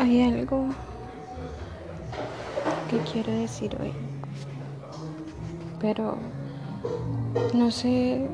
Hay algo que quiero decir hoy, pero no sé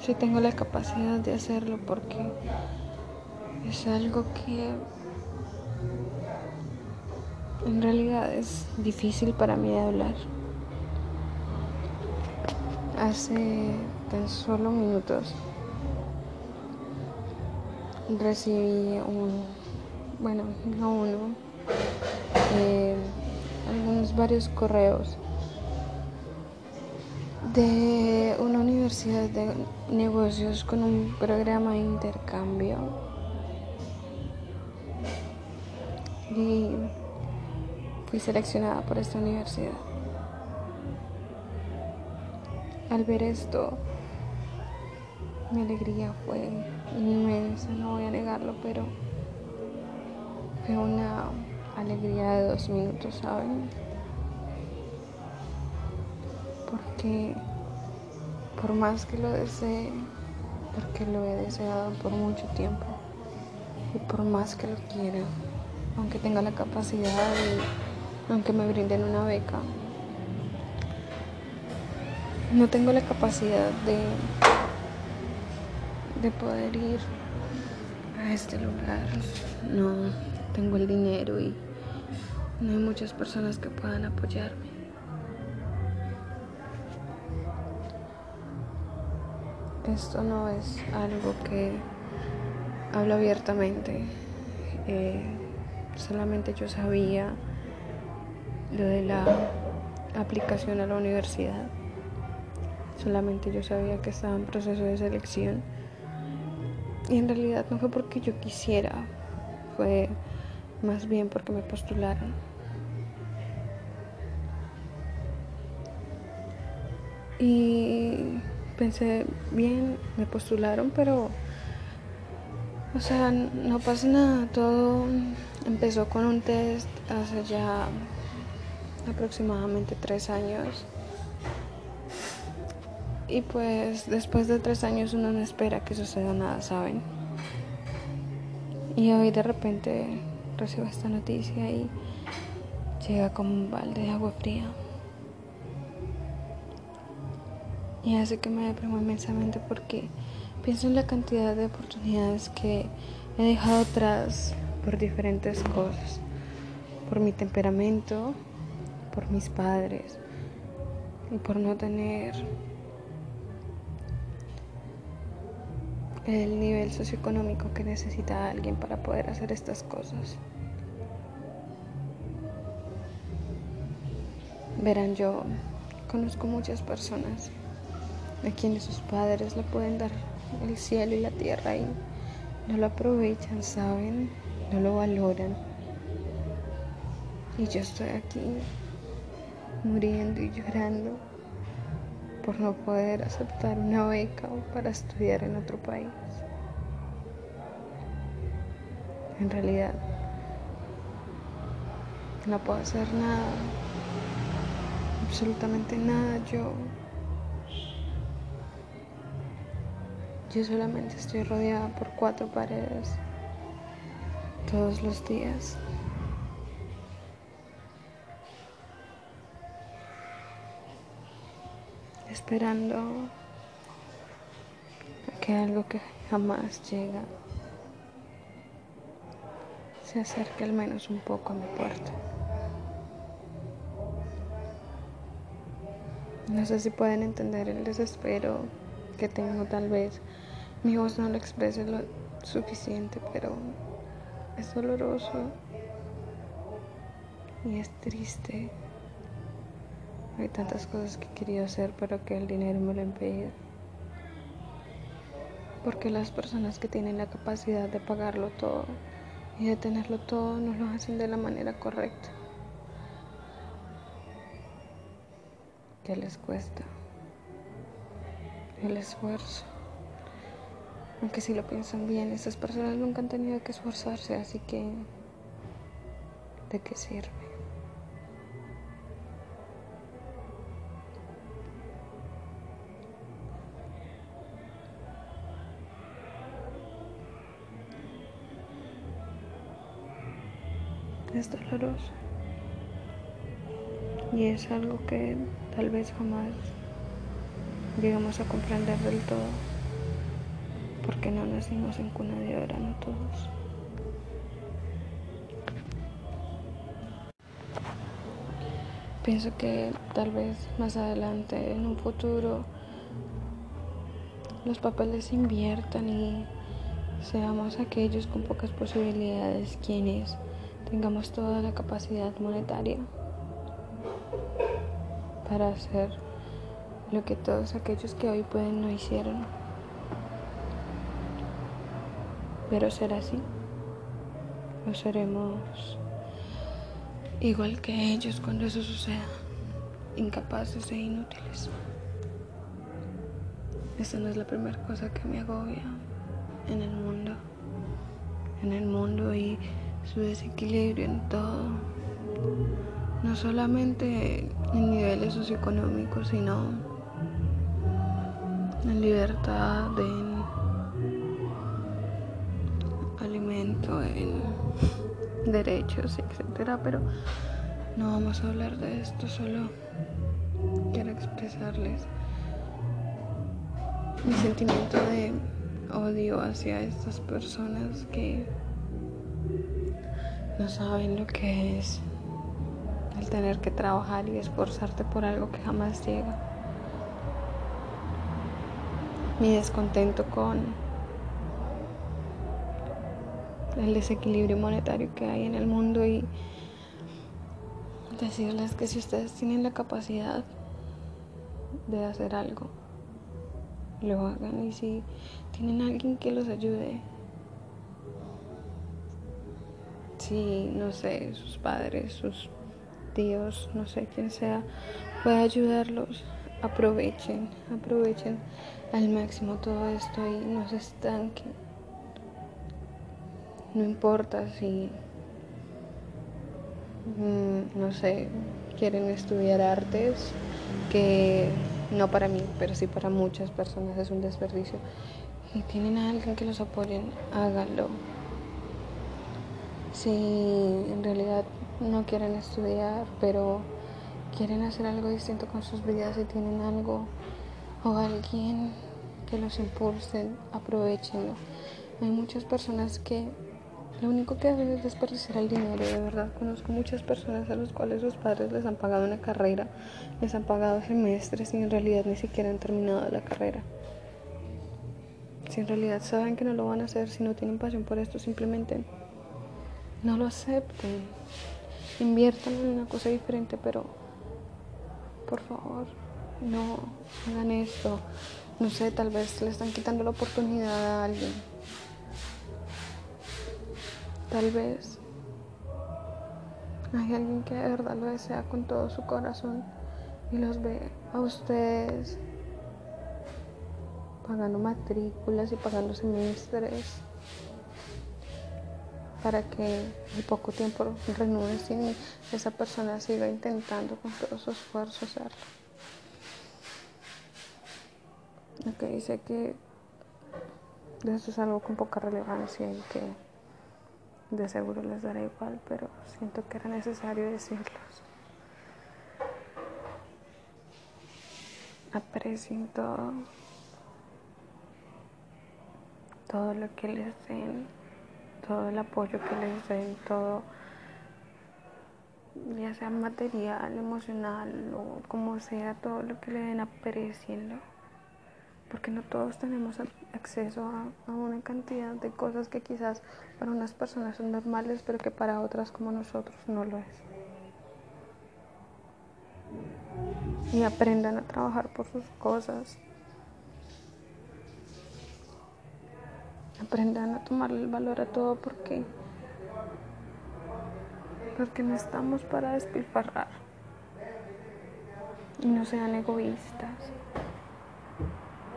si tengo la capacidad de hacerlo porque es algo que en realidad es difícil para mí de hablar. Hace tan solo minutos recibí un, bueno, no uno, eh, algunos varios correos. De una universidad de negocios con un programa de intercambio. Y fui seleccionada por esta universidad. Al ver esto, mi alegría fue inmensa, no voy a negarlo, pero fue una alegría de dos minutos, ¿saben? Porque por más que lo desee, porque lo he deseado por mucho tiempo, y por más que lo quiera, aunque tenga la capacidad y aunque me brinden una beca, no tengo la capacidad de de poder ir a este lugar. No tengo el dinero y no hay muchas personas que puedan apoyarme. Esto no es algo que hablo abiertamente. Eh, solamente yo sabía lo de la aplicación a la universidad. Solamente yo sabía que estaba en proceso de selección y en realidad no fue porque yo quisiera, fue más bien porque me postularon. Y pensé, bien, me postularon, pero, o sea, no pasa nada, todo empezó con un test hace ya aproximadamente tres años. Y pues después de tres años uno no espera que suceda nada, ¿saben? Y hoy de repente recibo esta noticia y llega como un balde de agua fría. Y hace que me deprima inmensamente porque pienso en la cantidad de oportunidades que he dejado atrás por diferentes cosas. Por mi temperamento, por mis padres y por no tener el nivel socioeconómico que necesita alguien para poder hacer estas cosas. Verán, yo conozco muchas personas a quienes sus padres le pueden dar el cielo y la tierra y no lo aprovechan, ¿saben? No lo valoran. Y yo estoy aquí muriendo y llorando por no poder aceptar una beca para estudiar en otro país. En realidad, no puedo hacer nada, absolutamente nada. Yo, yo solamente estoy rodeada por cuatro paredes todos los días. Esperando a que algo que jamás llega se acerque al menos un poco a mi puerta. No sé si pueden entender el desespero que tengo, tal vez mi voz no lo exprese lo suficiente, pero es doloroso y es triste. Hay tantas cosas que quería hacer, pero que el dinero me lo impide. Porque las personas que tienen la capacidad de pagarlo todo y de tenerlo todo no lo hacen de la manera correcta. ¿Qué les cuesta? El esfuerzo. Aunque si lo piensan bien, esas personas nunca han tenido que esforzarse, así que ¿de qué sirve? Es doloroso. Y es algo que tal vez jamás llegamos a comprender del todo, porque no nacimos en cuna de oro, no todos. Pienso que tal vez más adelante, en un futuro, los papeles inviertan y seamos aquellos con pocas posibilidades quienes tengamos toda la capacidad monetaria para hacer lo que todos aquellos que hoy pueden no hicieron. Pero será así. O seremos igual que ellos cuando eso suceda, incapaces e inútiles. Esa no es la primera cosa que me agobia en el mundo. En el mundo y su desequilibrio en todo. No solamente en niveles socioeconómicos, sino en libertad, en alimento, en derechos, etcétera, pero no vamos a hablar de esto, solo quiero expresarles mi sentimiento de odio hacia estas personas que no saben lo que es el tener que trabajar y esforzarte por algo que jamás llega. Mi descontento con el desequilibrio monetario que hay en el mundo y decirles que si ustedes tienen la capacidad de hacer algo, lo hagan y si tienen alguien que los ayude, si no sé, sus padres, sus Dios, no sé quién sea, puede ayudarlos. Aprovechen, aprovechen al máximo todo esto y no se estanquen. No importa si, mm, no sé, quieren estudiar artes, que no para mí, pero sí para muchas personas es un desperdicio. Y tienen a alguien que los apoyen, háganlo. Si en realidad no quieren estudiar, pero quieren hacer algo distinto con sus vidas y tienen algo o alguien que los impulse, aprovechenlo. Hay muchas personas que lo único que hacen es desperdiciar el dinero, de verdad. Conozco muchas personas a las cuales sus padres les han pagado una carrera, les han pagado semestres y en realidad ni siquiera han terminado la carrera. Si en realidad saben que no lo van a hacer, si no tienen pasión por esto, simplemente no lo acepten inviertan en una cosa diferente, pero por favor, no hagan esto. No sé, tal vez le están quitando la oportunidad a alguien. Tal vez hay alguien que de verdad lo desea con todo su corazón y los ve a ustedes pagando matrículas y pagando semestres para que en poco tiempo renuncien y esa persona siga intentando con todo su esfuerzo hacerlo. Ok, sé que eso es algo con poca relevancia y que de seguro les dará igual, pero siento que era necesario decirlos. Aprecien todo, todo lo que les den todo el apoyo que les den, todo, ya sea material, emocional o como sea, todo lo que le den, aprecienlo. Porque no todos tenemos acceso a, una cantidad de cosas que quizás para unas personas son normales, pero que para otras como nosotros no lo es. Y aprendan a trabajar por sus cosas. Aprendan a tomarle el valor a todo porque porque no estamos para despilfarrar y no sean egoístas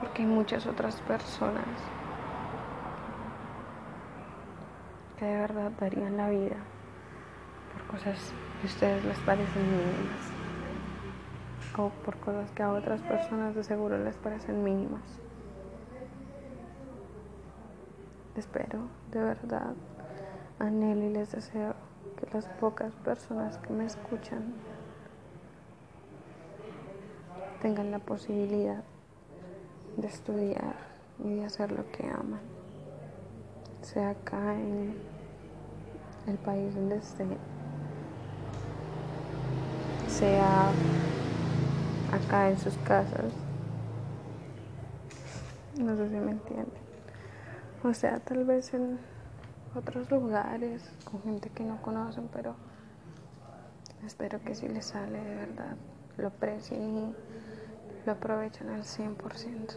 porque hay muchas otras personas que de verdad darían la vida por cosas que a ustedes les parecen mínimas o por cosas que a otras personas de seguro les parecen mínimas. Espero, de verdad, anhelo y les deseo que las pocas personas que me escuchan tengan la posibilidad de estudiar y de hacer lo que aman, sea acá en el país donde estén, sea acá en sus casas, no sé si me entienden, o sea, tal vez en otros lugares con gente que no conocen, pero espero que si les sale de verdad lo aprecien y lo aprovechen al 100%.